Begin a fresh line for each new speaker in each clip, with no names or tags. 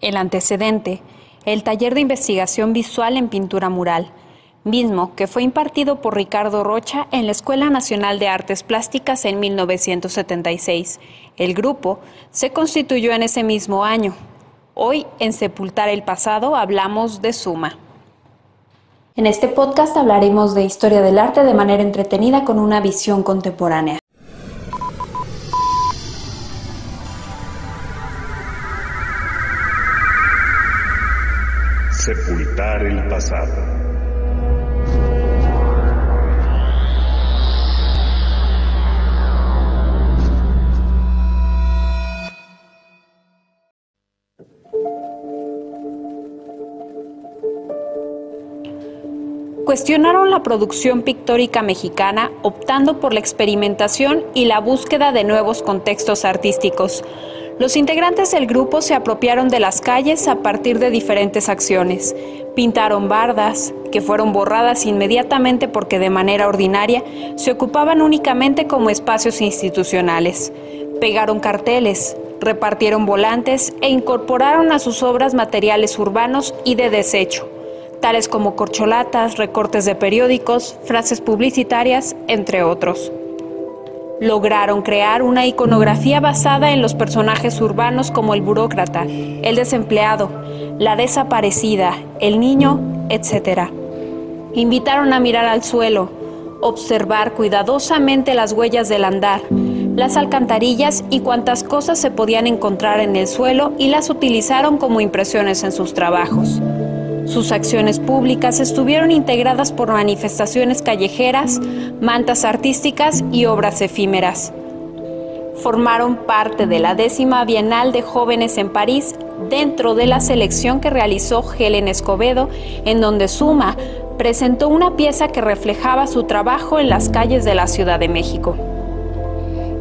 El antecedente, el taller de investigación visual en pintura mural, mismo que fue impartido por Ricardo Rocha en la Escuela Nacional de Artes Plásticas en 1976. El grupo se constituyó en ese mismo año. Hoy, en Sepultar el Pasado, hablamos de Suma. En este podcast hablaremos de historia del arte de manera entretenida con una visión contemporánea.
Sepultar el pasado.
Cuestionaron la producción pictórica mexicana optando por la experimentación y la búsqueda de nuevos contextos artísticos. Los integrantes del grupo se apropiaron de las calles a partir de diferentes acciones. Pintaron bardas, que fueron borradas inmediatamente porque de manera ordinaria se ocupaban únicamente como espacios institucionales. Pegaron carteles, repartieron volantes e incorporaron a sus obras materiales urbanos y de desecho tales como corcholatas, recortes de periódicos, frases publicitarias, entre otros. Lograron crear una iconografía basada en los personajes urbanos como el burócrata, el desempleado, la desaparecida, el niño, etc. Invitaron a mirar al suelo, observar cuidadosamente las huellas del andar, las alcantarillas y cuantas cosas se podían encontrar en el suelo y las utilizaron como impresiones en sus trabajos. Sus acciones públicas estuvieron integradas por manifestaciones callejeras, mantas artísticas y obras efímeras. Formaron parte de la décima Bienal de Jóvenes en París dentro de la selección que realizó Helen Escobedo, en donde Suma presentó una pieza que reflejaba su trabajo en las calles de la Ciudad de México.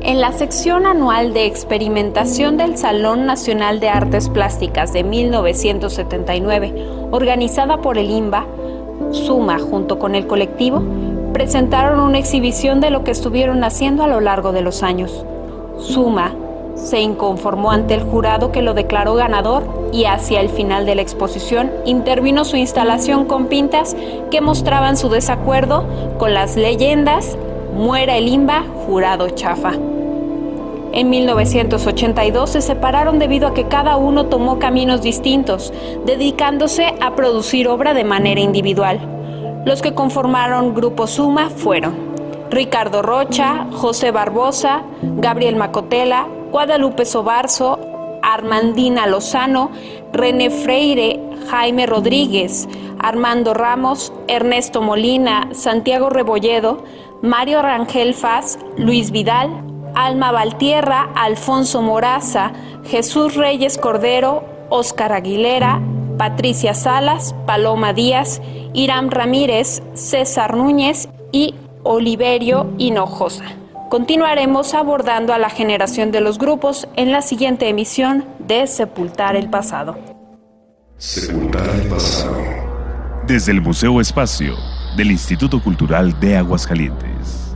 En la sección anual de experimentación del Salón Nacional de Artes Plásticas de 1979, organizada por el IMBA, Suma, junto con el colectivo, presentaron una exhibición de lo que estuvieron haciendo a lo largo de los años. Suma se inconformó ante el jurado que lo declaró ganador y hacia el final de la exposición intervino su instalación con pintas que mostraban su desacuerdo con las leyendas Muera el IMBA, jurado chafa. En 1982 se separaron debido a que cada uno tomó caminos distintos, dedicándose a producir obra de manera individual. Los que conformaron Grupo Suma fueron Ricardo Rocha, José Barbosa, Gabriel Macotela, Guadalupe Sobarzo, Armandina Lozano, René Freire, Jaime Rodríguez, Armando Ramos, Ernesto Molina, Santiago Rebolledo, Mario Rangel Faz, Luis Vidal, Alma Valtierra, Alfonso Moraza, Jesús Reyes Cordero, Óscar Aguilera, Patricia Salas, Paloma Díaz, Irán Ramírez, César Núñez y Oliverio Hinojosa. Continuaremos abordando a la generación de los grupos en la siguiente emisión de Sepultar el Pasado.
Sepultar el Pasado.
Desde el Museo Espacio del Instituto Cultural de Aguascalientes.